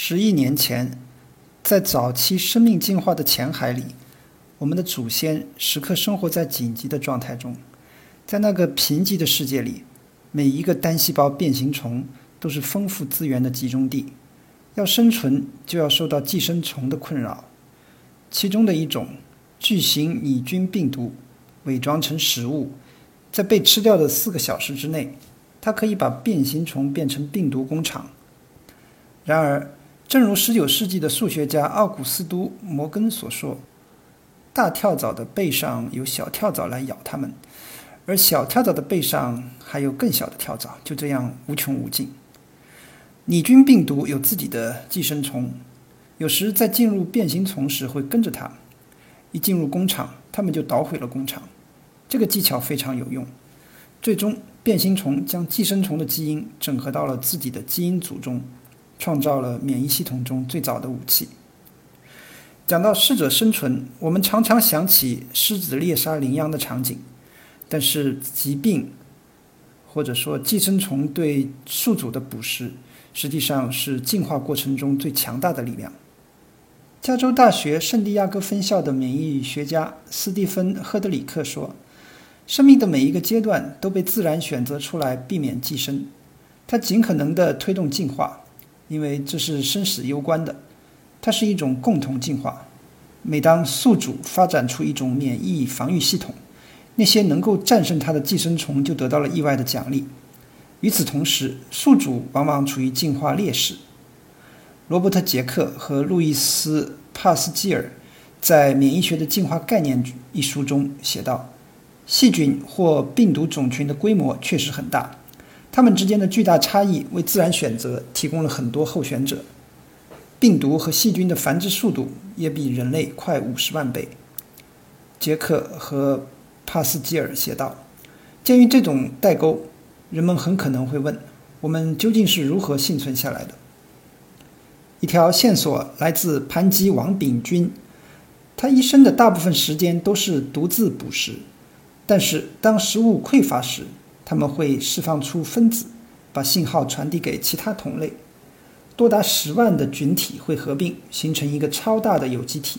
十亿年前，在早期生命进化的浅海里，我们的祖先时刻生活在紧急的状态中。在那个贫瘠的世界里，每一个单细胞变形虫都是丰富资源的集中地。要生存，就要受到寄生虫的困扰。其中的一种巨型拟菌病毒，伪装成食物，在被吃掉的四个小时之内，它可以把变形虫变成病毒工厂。然而，正如十九世纪的数学家奥古斯都·摩根所说：“大跳蚤的背上有小跳蚤来咬它们，而小跳蚤的背上还有更小的跳蚤，就这样无穷无尽。”拟菌病毒有自己的寄生虫，有时在进入变形虫时会跟着它，一进入工厂，它们就捣毁了工厂。这个技巧非常有用，最终变形虫将寄生虫的基因整合到了自己的基因组中。创造了免疫系统中最早的武器。讲到适者生存，我们常常想起狮子猎杀羚羊的场景，但是疾病或者说寄生虫对宿主的捕食，实际上是进化过程中最强大的力量。加州大学圣地亚哥分校的免疫学家斯蒂芬·赫德里克说：“生命的每一个阶段都被自然选择出来避免寄生，它尽可能地推动进化。”因为这是生死攸关的，它是一种共同进化。每当宿主发展出一种免疫防御系统，那些能够战胜它的寄生虫就得到了意外的奖励。与此同时，宿主往往处于进化劣势。罗伯特·杰克和路易斯·帕斯基尔在《免疫学的进化概念》一书中写道：“细菌或病毒种群的规模确实很大。”它们之间的巨大差异为自然选择提供了很多候选者。病毒和细菌的繁殖速度也比人类快五十万倍。杰克和帕斯基尔写道：“鉴于这种代沟，人们很可能会问：我们究竟是如何幸存下来的？”一条线索来自盘吉王炳菌，他一生的大部分时间都是独自捕食，但是当食物匮乏时，他们会释放出分子，把信号传递给其他同类。多达十万的菌体会合并，形成一个超大的有机体。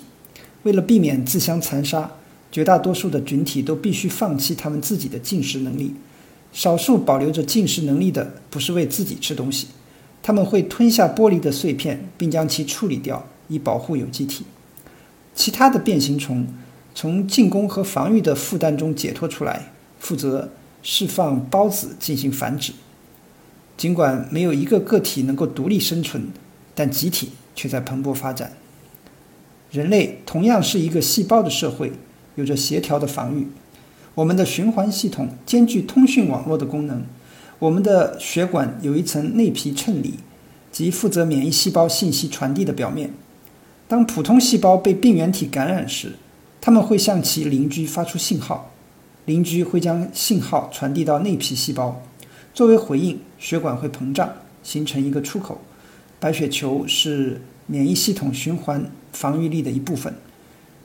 为了避免自相残杀，绝大多数的菌体都必须放弃他们自己的进食能力。少数保留着进食能力的，不是为自己吃东西，他们会吞下玻璃的碎片，并将其处理掉，以保护有机体。其他的变形虫从进攻和防御的负担中解脱出来，负责。释放孢子进行繁殖。尽管没有一个个体能够独立生存，但集体却在蓬勃发展。人类同样是一个细胞的社会，有着协调的防御。我们的循环系统兼具通讯网络的功能。我们的血管有一层内皮衬里，即负责免疫细胞信息传递的表面。当普通细胞被病原体感染时，它们会向其邻居发出信号。邻居会将信号传递到内皮细胞，作为回应，血管会膨胀，形成一个出口。白血球是免疫系统循环防御力的一部分，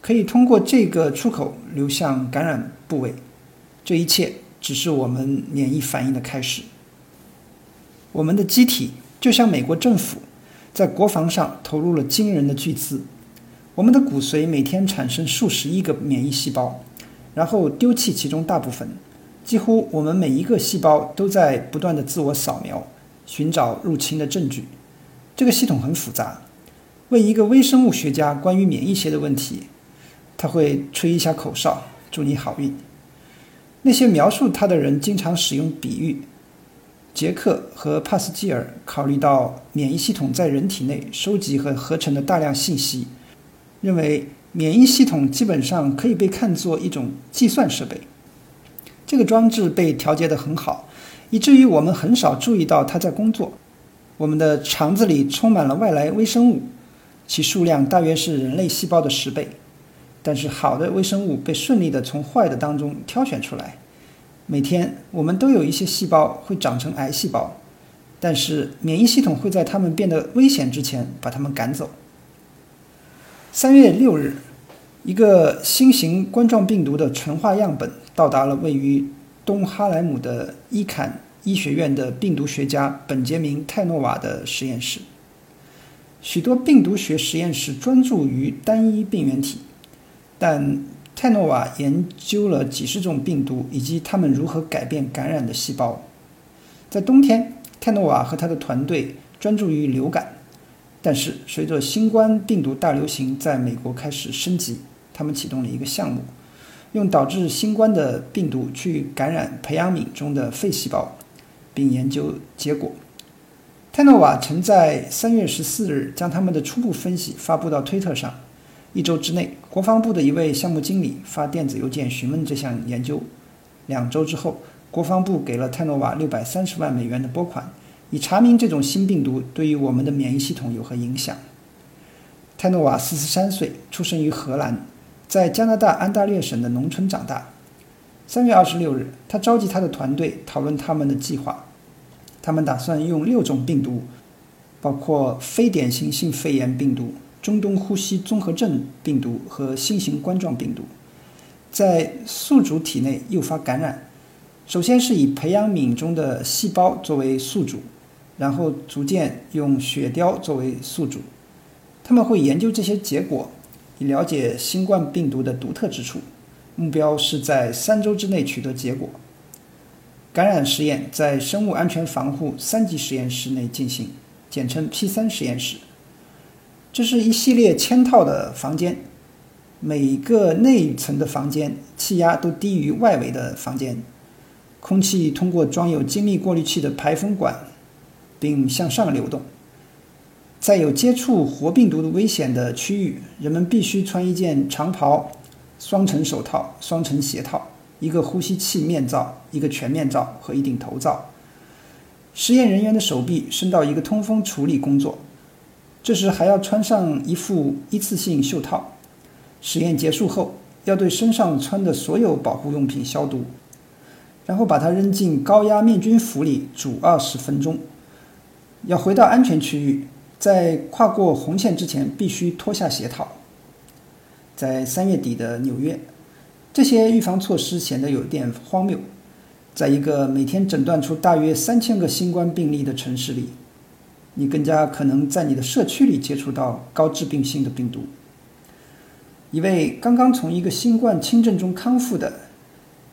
可以通过这个出口流向感染部位。这一切只是我们免疫反应的开始。我们的机体就像美国政府，在国防上投入了惊人的巨资。我们的骨髓每天产生数十亿个免疫细胞。然后丢弃其中大部分，几乎我们每一个细胞都在不断的自我扫描，寻找入侵的证据。这个系统很复杂。问一个微生物学家关于免疫学的问题，他会吹一下口哨，祝你好运。那些描述他的人经常使用比喻。杰克和帕斯基尔考虑到免疫系统在人体内收集和合成的大量信息，认为。免疫系统基本上可以被看作一种计算设备。这个装置被调节得很好，以至于我们很少注意到它在工作。我们的肠子里充满了外来微生物，其数量大约是人类细胞的十倍。但是好的微生物被顺利地从坏的当中挑选出来。每天我们都有一些细胞会长成癌细胞，但是免疫系统会在它们变得危险之前把它们赶走。三月六日，一个新型冠状病毒的纯化样本到达了位于东哈莱姆的伊坎医学院的病毒学家本杰明·泰诺瓦的实验室。许多病毒学实验室专注于单一病原体，但泰诺瓦研究了几十种病毒以及它们如何改变感染的细胞。在冬天，泰诺瓦和他的团队专注于流感，但是随着新冠病毒大流行在美国开始升级，他们启动了一个项目，用导致新冠的病毒去感染培养皿中的肺细胞，并研究结果。泰诺瓦曾在三月十四日将他们的初步分析发布到推特上。一周之内，国防部的一位项目经理发电子邮件询问这项研究。两周之后，国防部给了泰诺瓦六百三十万美元的拨款，以查明这种新病毒对于我们的免疫系统有何影响。泰诺瓦四十三岁，出生于荷兰，在加拿大安大略省的农村长大。三月二十六日，他召集他的团队讨论他们的计划。他们打算用六种病毒，包括非典型性肺炎病毒、中东呼吸综合症病毒和新型冠状病毒，在宿主体内诱发感染。首先是以培养皿中的细胞作为宿主，然后逐渐用雪貂作为宿主。他们会研究这些结果，以了解新冠病毒的独特之处。目标是在三周之内取得结果。感染实验在生物安全防护三级实验室内进行，简称 P3 实验室。这是一系列嵌套的房间，每个内层的房间气压都低于外围的房间，空气通过装有精密过滤器的排风管，并向上流动。在有接触活病毒的危险的区域，人们必须穿一件长袍、双层手套、双层鞋套。一个呼吸器面罩、一个全面罩和一顶头罩。实验人员的手臂伸到一个通风处理工作，这时还要穿上一副一次性袖套。实验结束后，要对身上穿的所有保护用品消毒，然后把它扔进高压灭菌釜里煮二十分钟。要回到安全区域，在跨过红线之前必须脱下鞋套。在三月底的纽约。这些预防措施显得有点荒谬，在一个每天诊断出大约三千个新冠病例的城市里，你更加可能在你的社区里接触到高致病性的病毒。一位刚刚从一个新冠轻症中康复的，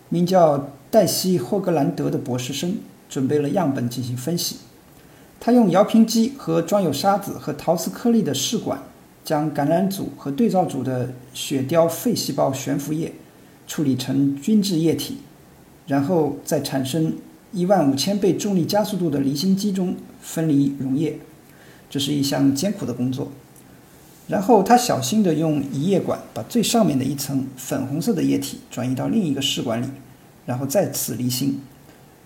名叫黛西·霍格兰德的博士生准备了样本进行分析。他用摇瓶机和装有沙子和陶瓷颗粒的试管，将感染组和对照组的血貂肺细胞悬浮液。处理成均质液体，然后在产生一万五千倍重力加速度的离心机中分离溶液，这是一项艰苦的工作。然后他小心地用移液管把最上面的一层粉红色的液体转移到另一个试管里，然后再次离心，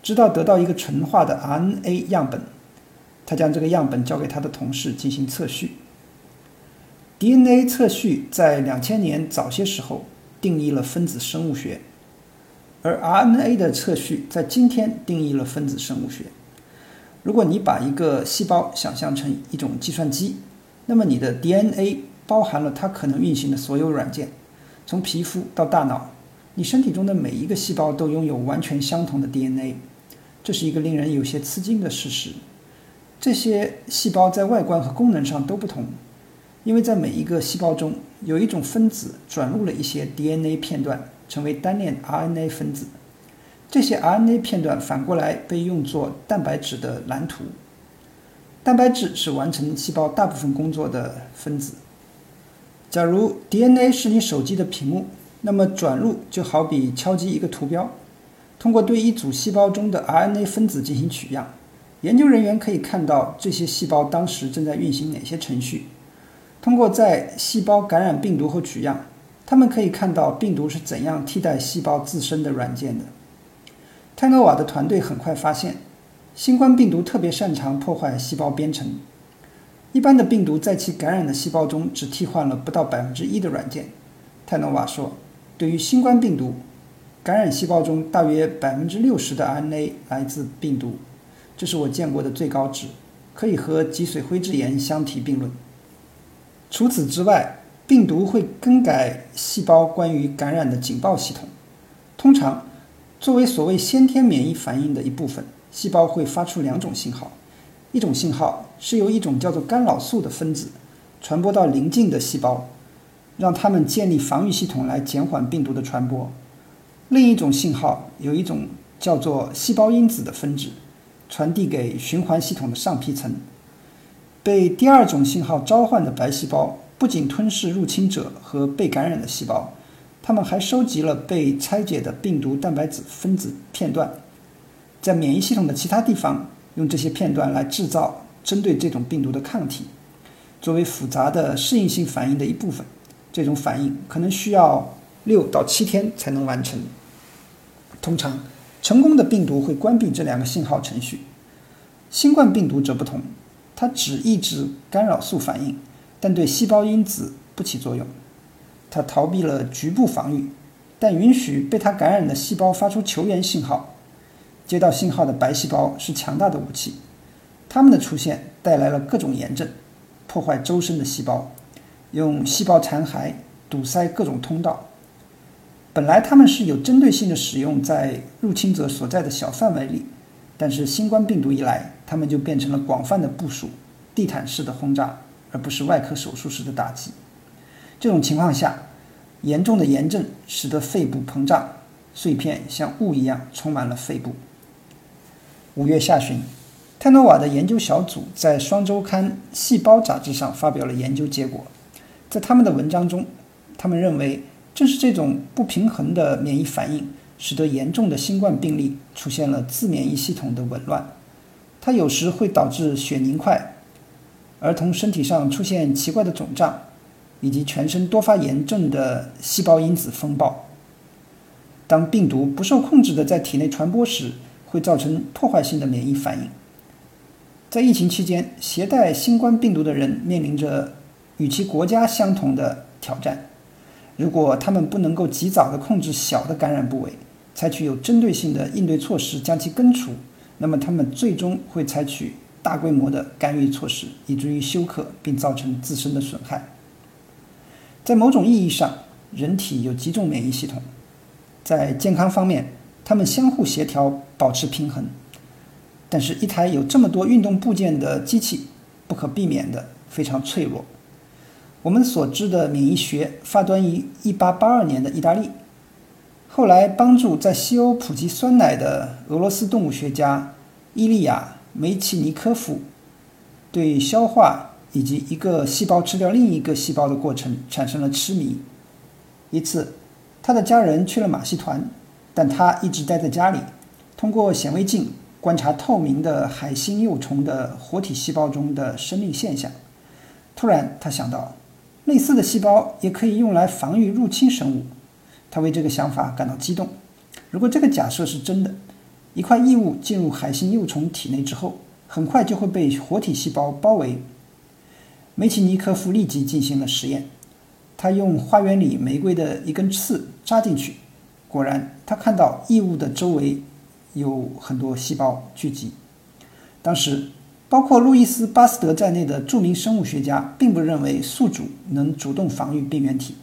直到得到一个纯化的 RNA 样本。他将这个样本交给他的同事进行测序。DNA 测序在两千年早些时候。定义了分子生物学，而 RNA 的测序在今天定义了分子生物学。如果你把一个细胞想象成一种计算机，那么你的 DNA 包含了它可能运行的所有软件，从皮肤到大脑，你身体中的每一个细胞都拥有完全相同的 DNA。这是一个令人有些吃惊的事实。这些细胞在外观和功能上都不同。因为在每一个细胞中有一种分子转入了一些 DNA 片段，成为单链 RNA 分子。这些 RNA 片段反过来被用作蛋白质的蓝图。蛋白质是完成细胞大部分工作的分子。假如 DNA 是你手机的屏幕，那么转入就好比敲击一个图标。通过对一组细胞中的 RNA 分子进行取样，研究人员可以看到这些细胞当时正在运行哪些程序。通过在细胞感染病毒后取样，他们可以看到病毒是怎样替代细胞自身的软件的。泰诺瓦的团队很快发现，新冠病毒特别擅长破坏细胞编程。一般的病毒在其感染的细胞中只替换了不到百分之一的软件。泰诺瓦说：“对于新冠病毒，感染细胞中大约百分之六十的 RNA 来自病毒，这是我见过的最高值，可以和脊髓灰质炎相提并论。”除此之外，病毒会更改细胞关于感染的警报系统。通常，作为所谓先天免疫反应的一部分，细胞会发出两种信号：一种信号是由一种叫做干扰素的分子传播到邻近的细胞，让它们建立防御系统来减缓病毒的传播。另一种信号有一种叫做细胞因子的分子传递给循环系统的上皮层。被第二种信号召唤的白细胞不仅吞噬入侵者和被感染的细胞，它们还收集了被拆解的病毒蛋白质分子片段，在免疫系统的其他地方用这些片段来制造针对这种病毒的抗体，作为复杂的适应性反应的一部分。这种反应可能需要六到七天才能完成。通常，成功的病毒会关闭这两个信号程序。新冠病毒则不同。它只抑制干扰素反应，但对细胞因子不起作用。它逃避了局部防御，但允许被它感染的细胞发出求援信号。接到信号的白细胞是强大的武器，它们的出现带来了各种炎症，破坏周身的细胞，用细胞残骸堵塞各种通道。本来他们是有针对性的使用在入侵者所在的小范围里。但是新冠病毒一来，他们就变成了广泛的部署、地毯式的轰炸，而不是外科手术式的打击。这种情况下，严重的炎症使得肺部膨胀，碎片像雾一样充满了肺部。五月下旬，泰诺瓦的研究小组在双周刊《细胞》杂志上发表了研究结果。在他们的文章中，他们认为正是这种不平衡的免疫反应。使得严重的新冠病例出现了自免疫系统的紊乱，它有时会导致血凝块、儿童身体上出现奇怪的肿胀，以及全身多发炎症的细胞因子风暴。当病毒不受控制的在体内传播时，会造成破坏性的免疫反应。在疫情期间，携带新冠病毒的人面临着与其国家相同的挑战。如果他们不能够及早的控制小的感染部位，采取有针对性的应对措施将其根除，那么他们最终会采取大规模的干预措施，以至于休克并造成自身的损害。在某种意义上，人体有几种免疫系统，在健康方面，它们相互协调，保持平衡。但是，一台有这么多运动部件的机器，不可避免的非常脆弱。我们所知的免疫学发端于1882年的意大利。后来，帮助在西欧普及酸奶的俄罗斯动物学家伊利亚·梅奇尼科夫，对消化以及一个细胞吃掉另一个细胞的过程产生了痴迷。一次，他的家人去了马戏团，但他一直待在家里，通过显微镜观察透明的海星幼虫的活体细胞中的生命现象。突然，他想到，类似的细胞也可以用来防御入侵生物。他为这个想法感到激动。如果这个假设是真的，一块异物进入海星幼虫体内之后，很快就会被活体细胞包围。梅奇尼科夫立即进行了实验，他用花园里玫瑰的一根刺扎进去，果然，他看到异物的周围有很多细胞聚集。当时，包括路易斯·巴斯德在内的著名生物学家并不认为宿主能主动防御病原体。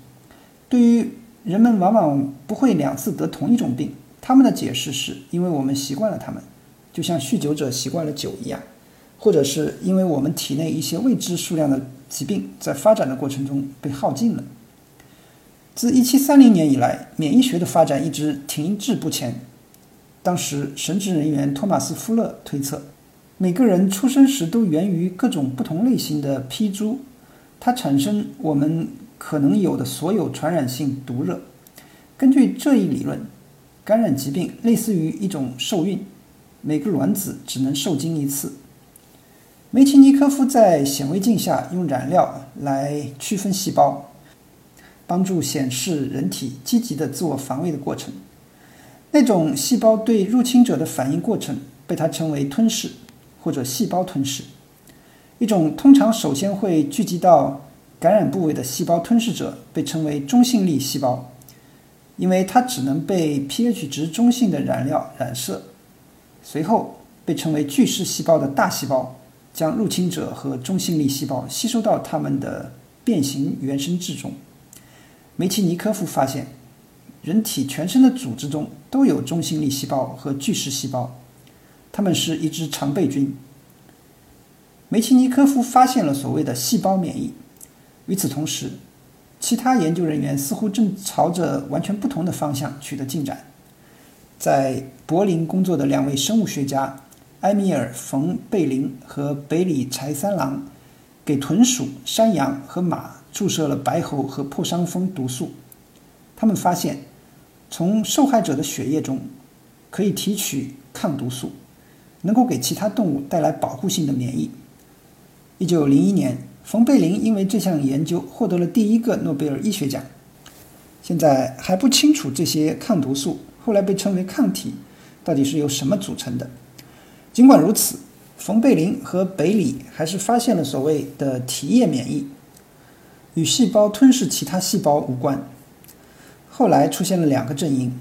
对于人们往往不会两次得同一种病。他们的解释是因为我们习惯了它们，就像酗酒者习惯了酒一样，或者是因为我们体内一些未知数量的疾病在发展的过程中被耗尽了。自1730年以来，免疫学的发展一直停滞不前。当时，神职人员托马斯·夫勒推测，每个人出生时都源于各种不同类型的砒珠，它产生我们。可能有的所有传染性毒热。根据这一理论，感染疾病类似于一种受孕，每个卵子只能受精一次。梅奇尼科夫在显微镜下用染料来区分细胞，帮助显示人体积极的自我防卫的过程。那种细胞对入侵者的反应过程被他称为吞噬或者细胞吞噬，一种通常首先会聚集到。感染部位的细胞吞噬者被称为中性粒细胞，因为它只能被 pH 值中性的染料染色。随后被称为巨噬细胞的大细胞将入侵者和中性粒细胞吸收到它们的变形原生质中。梅奇尼科夫发现，人体全身的组织中都有中性粒细胞和巨噬细胞，他们是一支常备军。梅奇尼科夫发现了所谓的细胞免疫。与此同时，其他研究人员似乎正朝着完全不同的方向取得进展。在柏林工作的两位生物学家埃米尔·冯·贝林和北里柴三郎，给豚鼠、山羊和马注射了白喉和破伤风毒素。他们发现，从受害者的血液中可以提取抗毒素，能够给其他动物带来保护性的免疫。一九零一年，冯贝林因为这项研究获得了第一个诺贝尔医学奖。现在还不清楚这些抗毒素。后来被称为抗体，到底是由什么组成的？尽管如此，冯贝林和北里还是发现了所谓的体液免疫，与细胞吞噬其他细胞无关。后来出现了两个阵营：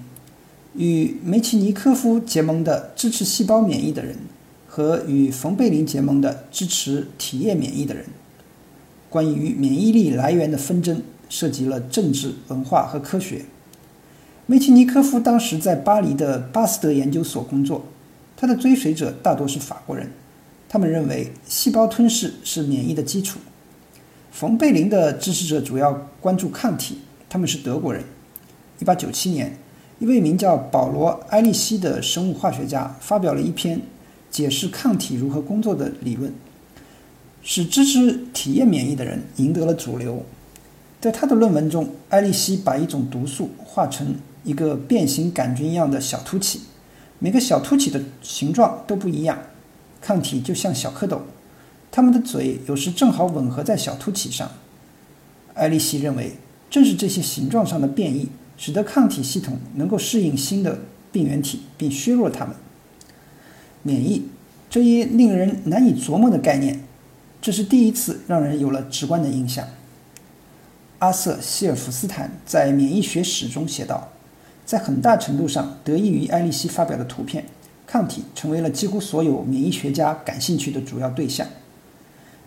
与梅奇尼科夫结盟的支持细胞免疫的人，和与冯贝林结盟的支持体液免疫的人。关于免疫力来源的纷争涉及了政治、文化和科学。梅奇尼科夫当时在巴黎的巴斯德研究所工作，他的追随者大多是法国人，他们认为细胞吞噬是免疫的基础。冯贝林的支持者主要关注抗体，他们是德国人。1897年，一位名叫保罗·埃利希的生物化学家发表了一篇解释抗体如何工作的理论，使支持体液免疫的人赢得了主流。在他的论文中，埃利希把一种毒素化成一个变形杆菌一样的小凸起，每个小凸起的形状都不一样。抗体就像小蝌蚪，它们的嘴有时正好吻合在小凸起上。埃利希认为，正是这些形状上的变异，使得抗体系统能够适应新的病原体，并削弱它们。免疫这一令人难以琢磨的概念，这是第一次让人有了直观的印象。阿瑟·希尔弗斯坦在《免疫学史》中写道。在很大程度上得益于艾利希发表的图片，抗体成为了几乎所有免疫学家感兴趣的主要对象。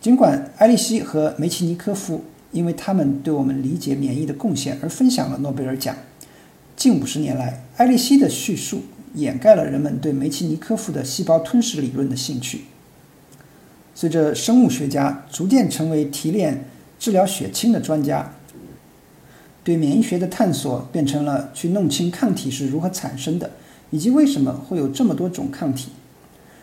尽管艾利希和梅奇尼科夫因为他们对我们理解免疫的贡献而分享了诺贝尔奖，近五十年来，埃利希的叙述掩盖了人们对梅奇尼科夫的细胞吞噬理论的兴趣。随着生物学家逐渐成为提炼、治疗血清的专家。对免疫学的探索变成了去弄清抗体是如何产生的，以及为什么会有这么多种抗体。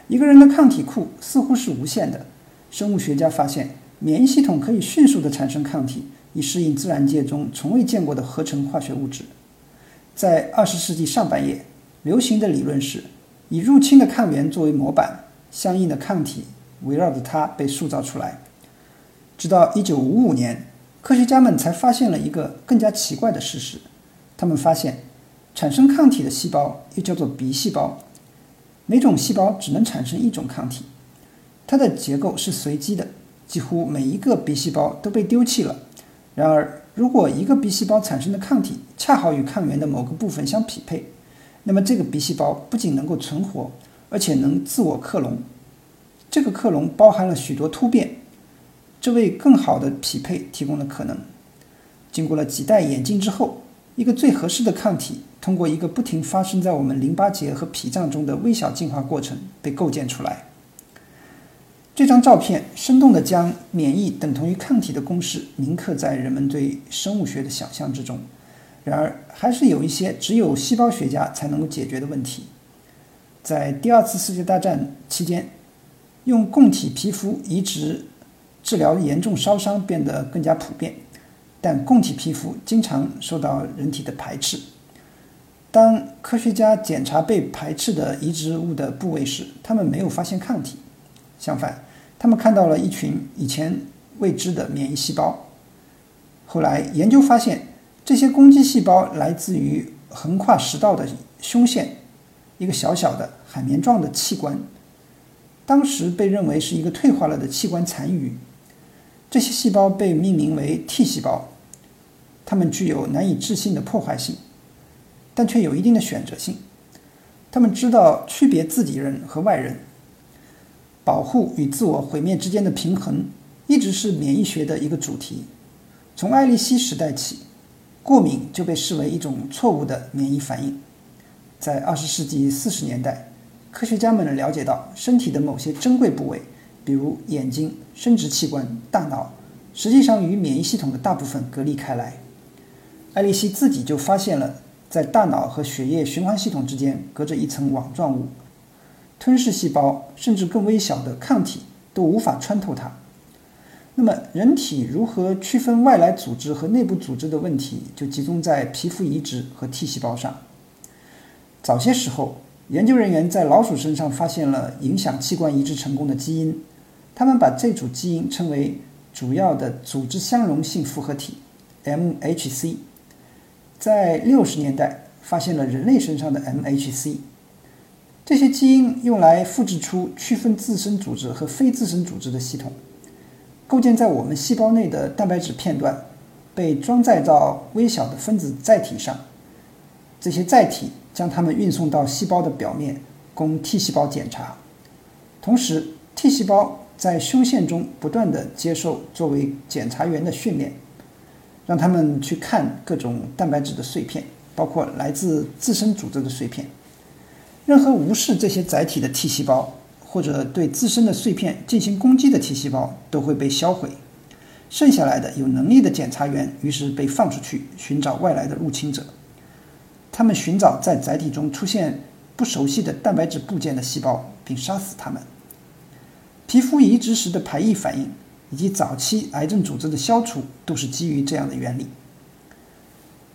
一个人的抗体库似乎是无限的。生物学家发现，免疫系统可以迅速地产生抗体，以适应自然界中从未见过的合成化学物质。在二十世纪上半叶，流行的理论是以入侵的抗原作为模板，相应的抗体围绕着它被塑造出来。直到一九五五年。科学家们才发现了一个更加奇怪的事实：他们发现，产生抗体的细胞又叫做鼻细胞，每种细胞只能产生一种抗体，它的结构是随机的，几乎每一个鼻细胞都被丢弃了。然而，如果一个鼻细胞产生的抗体恰好与抗原的某个部分相匹配，那么这个鼻细胞不仅能够存活，而且能自我克隆。这个克隆包含了许多突变。这为更好的匹配提供了可能。经过了几代演进之后，一个最合适的抗体通过一个不停发生在我们淋巴结和脾脏中的微小进化过程被构建出来。这张照片生动地将免疫等同于抗体的公式铭刻在人们对生物学的想象之中。然而，还是有一些只有细胞学家才能够解决的问题。在第二次世界大战期间，用供体皮肤移植。治疗严重烧伤变得更加普遍，但供体皮肤经常受到人体的排斥。当科学家检查被排斥的移植物的部位时，他们没有发现抗体，相反，他们看到了一群以前未知的免疫细胞。后来研究发现，这些攻击细胞来自于横跨食道的胸腺，一个小小的海绵状的器官，当时被认为是一个退化了的器官残余。这些细胞被命名为 T 细胞，它们具有难以置信的破坏性，但却有一定的选择性。它们知道区别自己人和外人，保护与自我毁灭之间的平衡一直是免疫学的一个主题。从爱丽西时代起，过敏就被视为一种错误的免疫反应。在二十世纪四十年代，科学家们了解到身体的某些珍贵部位。比如眼睛、生殖器官、大脑，实际上与免疫系统的大部分隔离开来。艾利希自己就发现了，在大脑和血液循环系统之间隔着一层网状物，吞噬细胞甚至更微小的抗体都无法穿透它。那么，人体如何区分外来组织和内部组织的问题，就集中在皮肤移植和 T 细胞上。早些时候，研究人员在老鼠身上发现了影响器官移植成功的基因，他们把这组基因称为主要的组织相容性复合体 （MHC）。在六十年代，发现了人类身上的 MHC。这些基因用来复制出区分自身组织和非自身组织的系统。构建在我们细胞内的蛋白质片段，被装载到微小的分子载体上。这些载体将它们运送到细胞的表面，供 T 细胞检查。同时，T 细胞在胸腺中不断地接受作为检查员的训练，让他们去看各种蛋白质的碎片，包括来自自身组织的碎片。任何无视这些载体的 T 细胞。或者对自身的碎片进行攻击的 T 细胞都会被销毁，剩下来的有能力的检查员于是被放出去寻找外来的入侵者。他们寻找在载体中出现不熟悉的蛋白质部件的细胞，并杀死它们。皮肤移植时的排异反应以及早期癌症组织的消除都是基于这样的原理。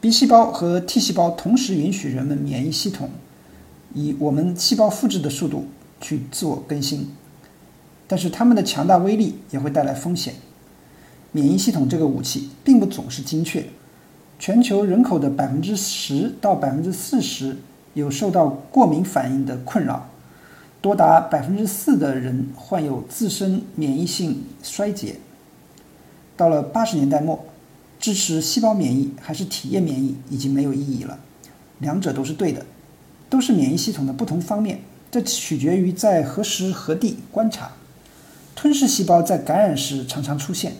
B 细胞和 T 细胞同时允许人们免疫系统以我们细胞复制的速度。去自我更新，但是它们的强大威力也会带来风险。免疫系统这个武器并不总是精确，全球人口的百分之十到百分之四十有受到过敏反应的困扰，多达百分之四的人患有自身免疫性衰竭。到了八十年代末，支持细胞免疫还是体液免疫已经没有意义了，两者都是对的，都是免疫系统的不同方面。这取决于在何时何地观察。吞噬细胞在感染时常常出现，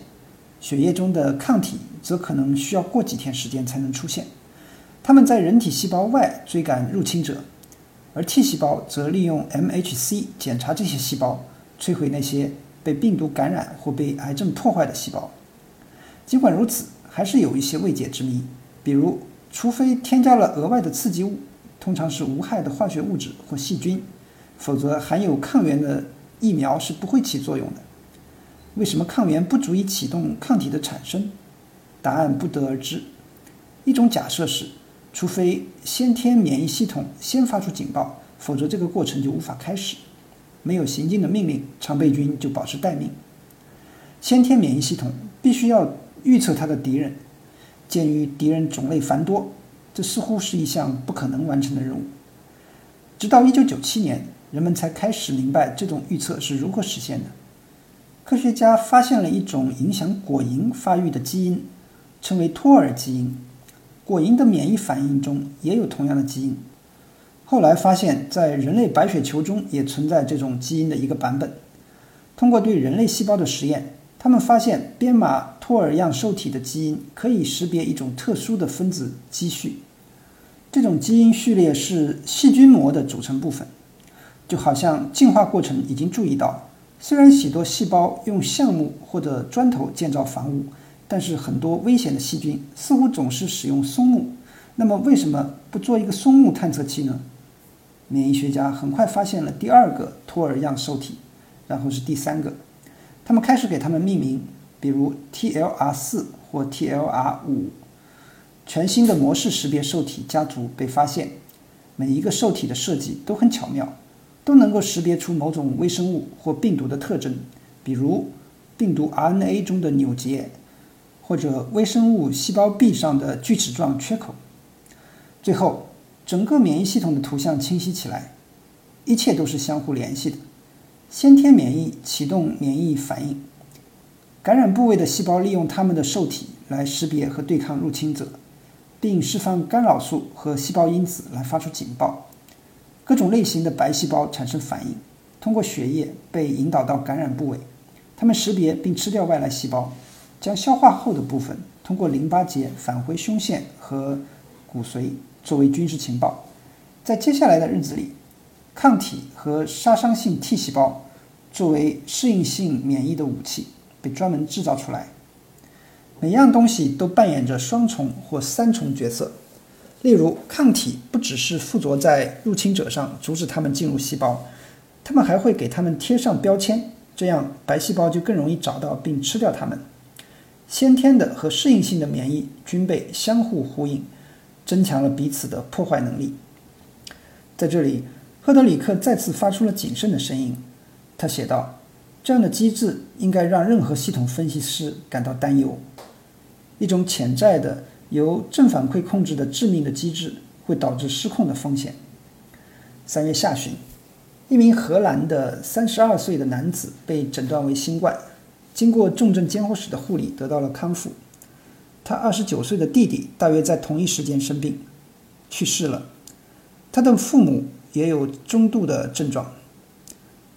血液中的抗体则可能需要过几天时间才能出现。它们在人体细胞外追赶入侵者，而 T 细胞则利用 MHC 检查这些细胞，摧毁那些被病毒感染或被癌症破坏的细胞。尽管如此，还是有一些未解之谜，比如，除非添加了额外的刺激物，通常是无害的化学物质或细菌。否则，含有抗原的疫苗是不会起作用的。为什么抗原不足以启动抗体的产生？答案不得而知。一种假设是，除非先天免疫系统先发出警报，否则这个过程就无法开始。没有行进的命令，常备军就保持待命。先天免疫系统必须要预测它的敌人。鉴于敌人种类繁多，这似乎是一项不可能完成的任务。直到1997年。人们才开始明白这种预测是如何实现的。科学家发现了一种影响果蝇发育的基因，称为托尔基因。果蝇的免疫反应中也有同样的基因。后来发现，在人类白血球中也存在这种基因的一个版本。通过对人类细胞的实验，他们发现编码托尔样受体的基因可以识别一种特殊的分子基序。这种基因序列是细菌膜的组成部分。就好像进化过程已经注意到，虽然许多细胞用橡木或者砖头建造房屋，但是很多危险的细菌似乎总是使用松木。那么为什么不做一个松木探测器呢？免疫学家很快发现了第二个托尔样受体，然后是第三个，他们开始给它们命名，比如 TLR4 或 TLR5。全新的模式识别受体家族被发现，每一个受体的设计都很巧妙。都能够识别出某种微生物或病毒的特征，比如病毒 RNA 中的扭结，或者微生物细胞壁上的锯齿状缺口。最后，整个免疫系统的图像清晰起来，一切都是相互联系的。先天免疫启动免疫反应，感染部位的细胞利用它们的受体来识别和对抗入侵者，并释放干扰素和细胞因子来发出警报。各种类型的白细胞产生反应，通过血液被引导到感染部位，它们识别并吃掉外来细胞，将消化后的部分通过淋巴结返回胸腺和骨髓作为军事情报。在接下来的日子里，抗体和杀伤性 T 细胞作为适应性免疫的武器被专门制造出来。每样东西都扮演着双重或三重角色。例如，抗体不只是附着在入侵者上，阻止他们进入细胞，他们还会给他们贴上标签，这样白细胞就更容易找到并吃掉它们。先天的和适应性的免疫均被相互呼应，增强了彼此的破坏能力。在这里，赫德里克再次发出了谨慎的声音。他写道：“这样的机制应该让任何系统分析师感到担忧。一种潜在的。”由正反馈控制的致命的机制会导致失控的风险。三月下旬，一名荷兰的三十二岁的男子被诊断为新冠，经过重症监护室的护理得到了康复。他二十九岁的弟弟大约在同一时间生病，去世了。他的父母也有中度的症状。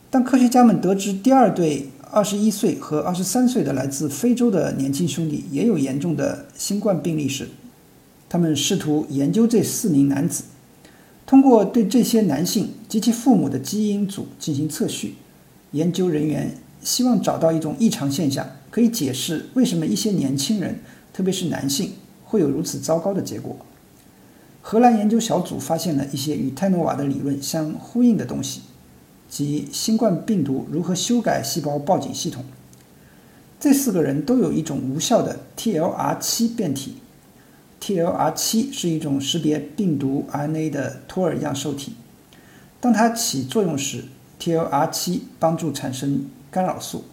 当科学家们得知第二对。二十一岁和二十三岁的来自非洲的年轻兄弟也有严重的新冠病例时，他们试图研究这四名男子，通过对这些男性及其父母的基因组进行测序。研究人员希望找到一种异常现象，可以解释为什么一些年轻人，特别是男性，会有如此糟糕的结果。荷兰研究小组发现了一些与泰诺瓦的理论相呼应的东西。及新冠病毒如何修改细胞报警系统。这四个人都有一种无效的 TLR7 变体。TLR7 是一种识别病毒 RNA 的托尔样受体。当它起作用时，TLR7 帮助产生干扰素，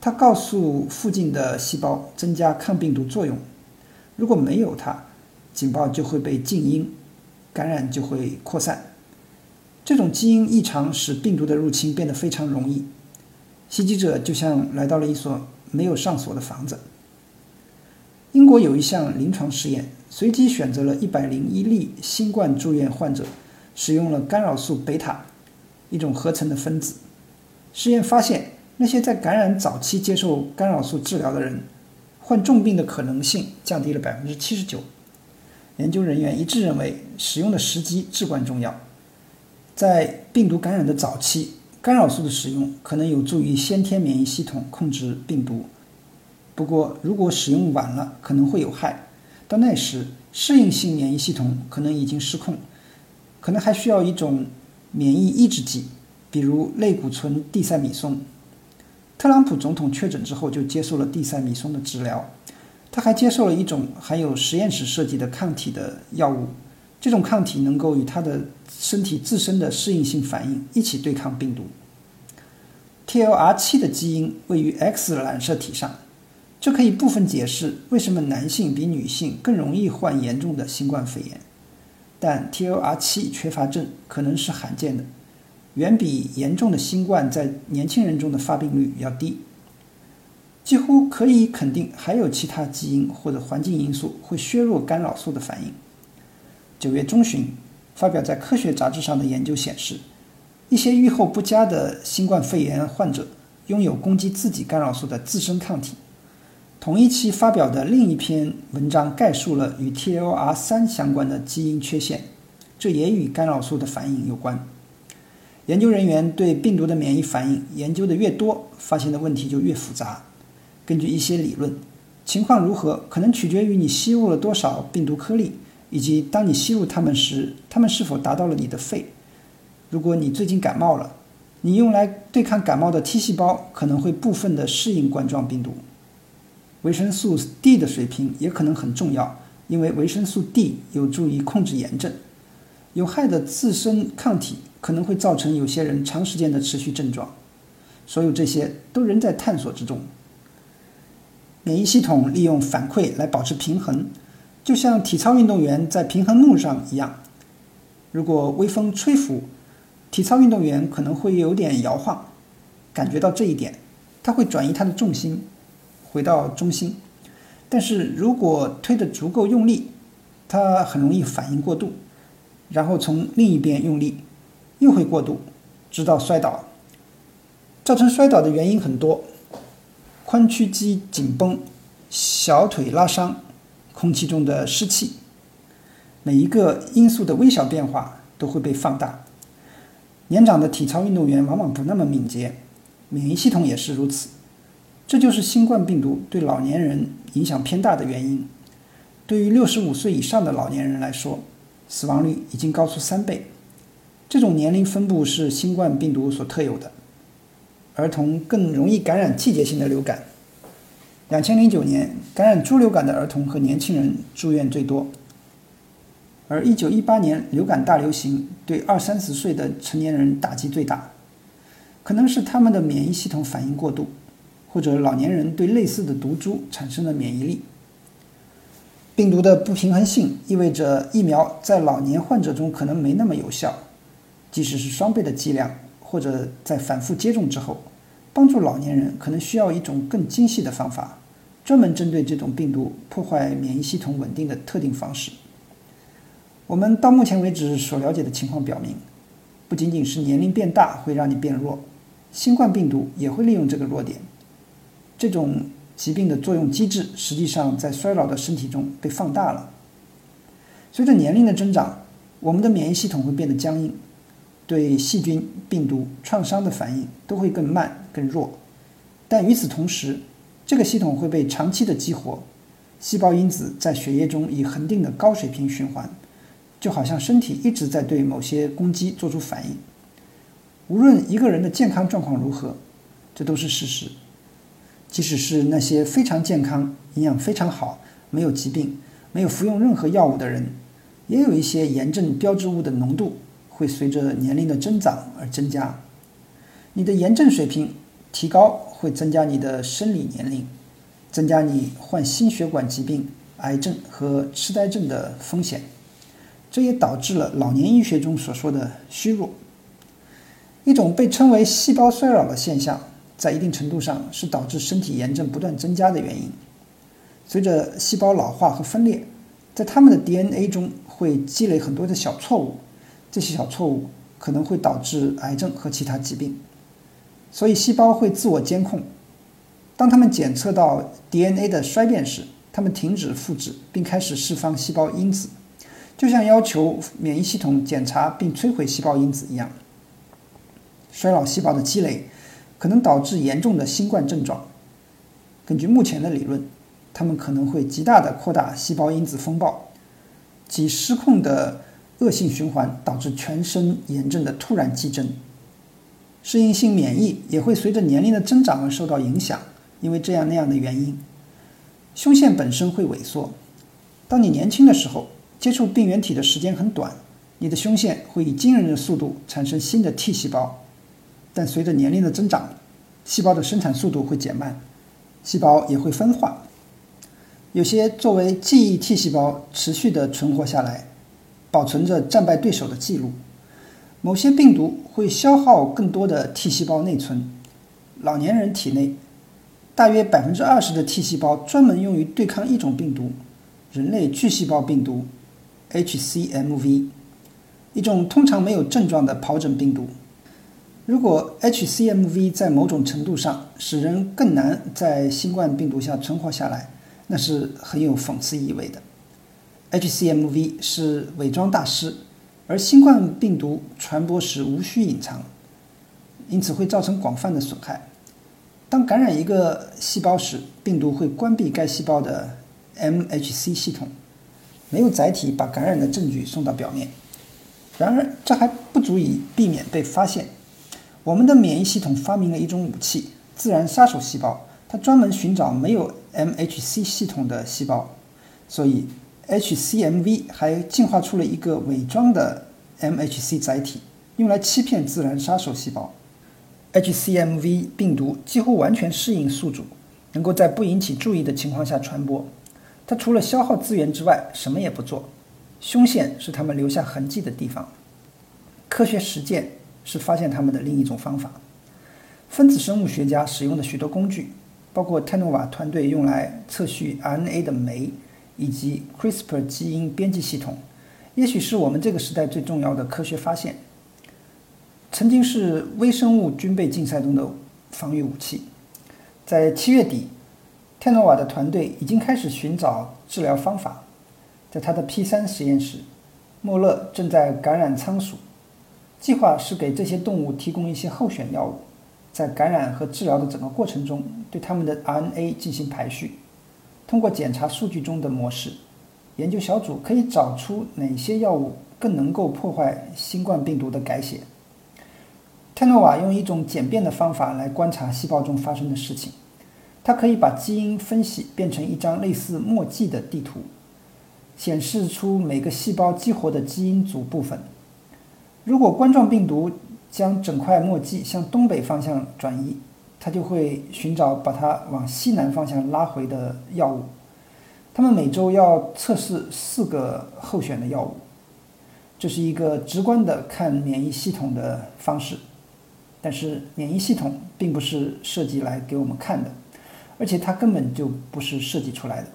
它告诉附近的细胞增加抗病毒作用。如果没有它，警报就会被静音，感染就会扩散。这种基因异常使病毒的入侵变得非常容易，袭击者就像来到了一所没有上锁的房子。英国有一项临床试验，随机选择了一百零一例新冠住院患者，使用了干扰素贝塔，一种合成的分子。实验发现，那些在感染早期接受干扰素治疗的人，患重病的可能性降低了百分之七十九。研究人员一致认为，使用的时机至关重要。在病毒感染的早期，干扰素的使用可能有助于先天免疫系统控制病毒。不过，如果使用晚了，可能会有害。到那时，适应性免疫系统可能已经失控，可能还需要一种免疫抑制剂，比如类固醇地塞米松。特朗普总统确诊之后就接受了地塞米松的治疗，他还接受了一种含有实验室设计的抗体的药物。这种抗体能够与他的身体自身的适应性反应一起对抗病毒。TLR7 的基因位于 X 染色体上，这可以部分解释为什么男性比女性更容易患严重的新冠肺炎。但 TLR7 缺乏症可能是罕见的，远比严重的新冠在年轻人中的发病率要低。几乎可以肯定，还有其他基因或者环境因素会削弱干扰素的反应。九月中旬，发表在科学杂志上的研究显示，一些预后不佳的新冠肺炎患者拥有攻击自己干扰素的自身抗体。同一期发表的另一篇文章概述了与 TLR3 相关的基因缺陷，这也与干扰素的反应有关。研究人员对病毒的免疫反应研究的越多，发现的问题就越复杂。根据一些理论，情况如何可能取决于你吸入了多少病毒颗粒。以及当你吸入它们时，它们是否达到了你的肺？如果你最近感冒了，你用来对抗感冒的 T 细胞可能会部分的适应冠状病毒。维生素 D 的水平也可能很重要，因为维生素 D 有助于控制炎症。有害的自身抗体可能会造成有些人长时间的持续症状。所有这些都仍在探索之中。免疫系统利用反馈来保持平衡。就像体操运动员在平衡木上一样，如果微风吹拂，体操运动员可能会有点摇晃。感觉到这一点，他会转移他的重心，回到中心。但是如果推得足够用力，他很容易反应过度，然后从另一边用力，又会过度，直到摔倒。造成摔倒的原因很多：髋屈肌紧绷、小腿拉伤。空气中的湿气，每一个因素的微小变化都会被放大。年长的体操运动员往往不那么敏捷，免疫系统也是如此。这就是新冠病毒对老年人影响偏大的原因。对于六十五岁以上的老年人来说，死亡率已经高出三倍。这种年龄分布是新冠病毒所特有的。儿童更容易感染季节性的流感。两千零九年，感染猪流感的儿童和年轻人住院最多。而一九一八年流感大流行对二三十岁的成年人打击最大，可能是他们的免疫系统反应过度，或者老年人对类似的毒株产生了免疫力。病毒的不平衡性意味着疫苗在老年患者中可能没那么有效，即使是双倍的剂量，或者在反复接种之后，帮助老年人可能需要一种更精细的方法，专门针对这种病毒破坏免疫系统稳定的特定方式。我们到目前为止所了解的情况表明，不仅仅是年龄变大会让你变弱，新冠病毒也会利用这个弱点。这种疾病的作用机制实际上在衰老的身体中被放大了。随着年龄的增长，我们的免疫系统会变得僵硬，对细菌、病毒、创伤的反应都会更慢、更弱。但与此同时，这个系统会被长期的激活，细胞因子在血液中以恒定的高水平循环。就好像身体一直在对某些攻击做出反应。无论一个人的健康状况如何，这都是事实。即使是那些非常健康、营养非常好、没有疾病、没有服用任何药物的人，也有一些炎症标志物的浓度会随着年龄的增长而增加。你的炎症水平提高会增加你的生理年龄，增加你患心血管疾病、癌症和痴呆症的风险。这也导致了老年医学中所说的虚弱，一种被称为细胞衰老的现象，在一定程度上是导致身体炎症不断增加的原因。随着细胞老化和分裂，在它们的 DNA 中会积累很多的小错误，这些小错误可能会导致癌症和其他疾病。所以细胞会自我监控，当它们检测到 DNA 的衰变时，它们停止复制并开始释放细胞因子。就像要求免疫系统检查并摧毁细胞因子一样，衰老细胞的积累可能导致严重的新冠症状。根据目前的理论，它们可能会极大的扩大细胞因子风暴，即失控的恶性循环，导致全身炎症的突然激增。适应性免疫也会随着年龄的增长而受到影响，因为这样那样的原因，胸腺本身会萎缩。当你年轻的时候。接触病原体的时间很短，你的胸腺会以惊人的速度产生新的 T 细胞，但随着年龄的增长，细胞的生产速度会减慢，细胞也会分化。有些作为记忆 T 细胞持续的存活下来，保存着战败对手的记录。某些病毒会消耗更多的 T 细胞内存。老年人体内大约百分之二十的 T 细胞专门用于对抗一种病毒——人类巨细胞病毒。HCMV，一种通常没有症状的疱疹病毒。如果 HCMV 在某种程度上使人更难在新冠病毒下存活下来，那是很有讽刺意味的。HCMV 是伪装大师，而新冠病毒传播时无需隐藏，因此会造成广泛的损害。当感染一个细胞时，病毒会关闭该细胞的 MHC 系统。没有载体把感染的证据送到表面，然而这还不足以避免被发现。我们的免疫系统发明了一种武器——自然杀手细胞，它专门寻找没有 MHC 系统的细胞。所以，HCMV 还进化出了一个伪装的 MHC 载体，用来欺骗自然杀手细胞。HCMV 病毒几乎完全适应宿主，能够在不引起注意的情况下传播。它除了消耗资源之外，什么也不做。胸腺是他们留下痕迹的地方。科学实践是发现他们的另一种方法。分子生物学家使用的许多工具，包括泰诺瓦团队用来测序 RNA 的酶，以及 CRISPR 基因编辑系统，也许是我们这个时代最重要的科学发现。曾经是微生物军备竞赛中的防御武器。在七月底。泰诺瓦的团队已经开始寻找治疗方法。在他的 P 三实验室，莫勒正在感染仓鼠。计划是给这些动物提供一些候选药物，在感染和治疗的整个过程中，对他们的 RNA 进行排序。通过检查数据中的模式，研究小组可以找出哪些药物更能够破坏新冠病毒的改写。泰诺瓦用一种简便的方法来观察细胞中发生的事情。它可以把基因分析变成一张类似墨迹的地图，显示出每个细胞激活的基因组部分。如果冠状病毒将整块墨迹向东北方向转移，他就会寻找把它往西南方向拉回的药物。他们每周要测试四个候选的药物，这是一个直观的看免疫系统的方式。但是免疫系统并不是设计来给我们看的，而且它根本就不是设计出来的。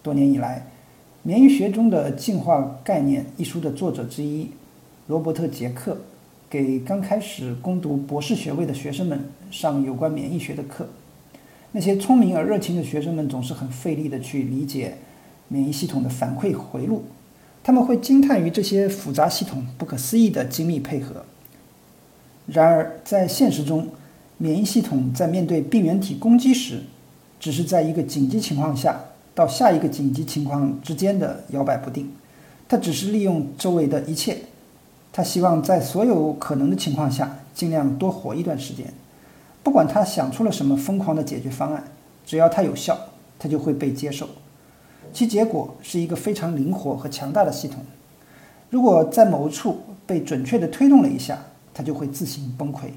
多年以来，《免疫学中的进化概念》一书的作者之一罗伯特·杰克。给刚开始攻读博士学位的学生们上有关免疫学的课，那些聪明而热情的学生们总是很费力地去理解免疫系统的反馈回路，他们会惊叹于这些复杂系统不可思议的精密配合。然而，在现实中，免疫系统在面对病原体攻击时，只是在一个紧急情况下到下一个紧急情况之间的摇摆不定，它只是利用周围的一切。他希望在所有可能的情况下尽量多活一段时间，不管他想出了什么疯狂的解决方案，只要它有效，他就会被接受。其结果是一个非常灵活和强大的系统。如果在某处被准确地推动了一下，它就会自行崩溃。